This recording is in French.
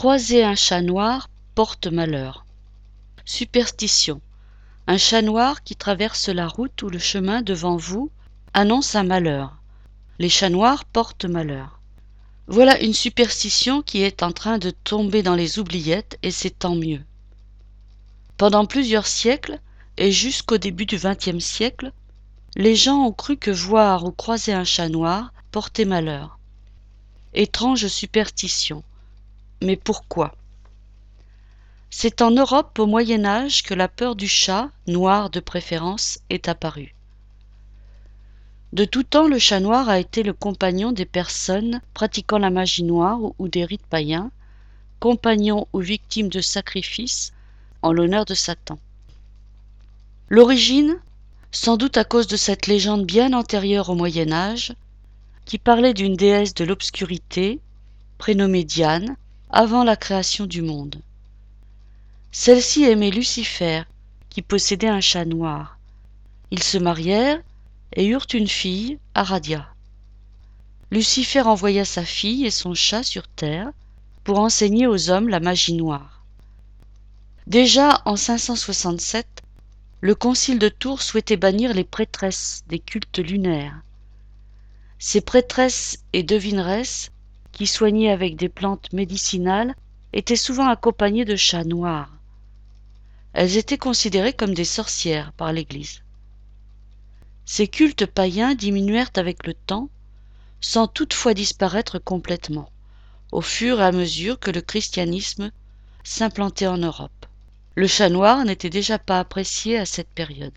Croiser un chat noir porte malheur. Superstition. Un chat noir qui traverse la route ou le chemin devant vous annonce un malheur. Les chats noirs portent malheur. Voilà une superstition qui est en train de tomber dans les oubliettes et c'est tant mieux. Pendant plusieurs siècles, et jusqu'au début du XXe siècle, les gens ont cru que voir ou croiser un chat noir portait malheur. Étrange superstition. Mais pourquoi? C'est en Europe au Moyen Âge que la peur du chat, noir de préférence, est apparue. De tout temps, le chat noir a été le compagnon des personnes pratiquant la magie noire ou des rites païens, compagnon ou victime de sacrifices en l'honneur de Satan. L'origine, sans doute à cause de cette légende bien antérieure au Moyen Âge, qui parlait d'une déesse de l'obscurité, prénommée Diane, avant la création du monde. Celle-ci aimait Lucifer, qui possédait un chat noir. Ils se marièrent et eurent une fille, Aradia. Lucifer envoya sa fille et son chat sur terre pour enseigner aux hommes la magie noire. Déjà en 567, le concile de Tours souhaitait bannir les prêtresses des cultes lunaires. Ces prêtresses et devineresses, qui soignaient avec des plantes médicinales, étaient souvent accompagnées de chats noirs. Elles étaient considérées comme des sorcières par l'Église. Ces cultes païens diminuèrent avec le temps, sans toutefois disparaître complètement, au fur et à mesure que le christianisme s'implantait en Europe. Le chat noir n'était déjà pas apprécié à cette période.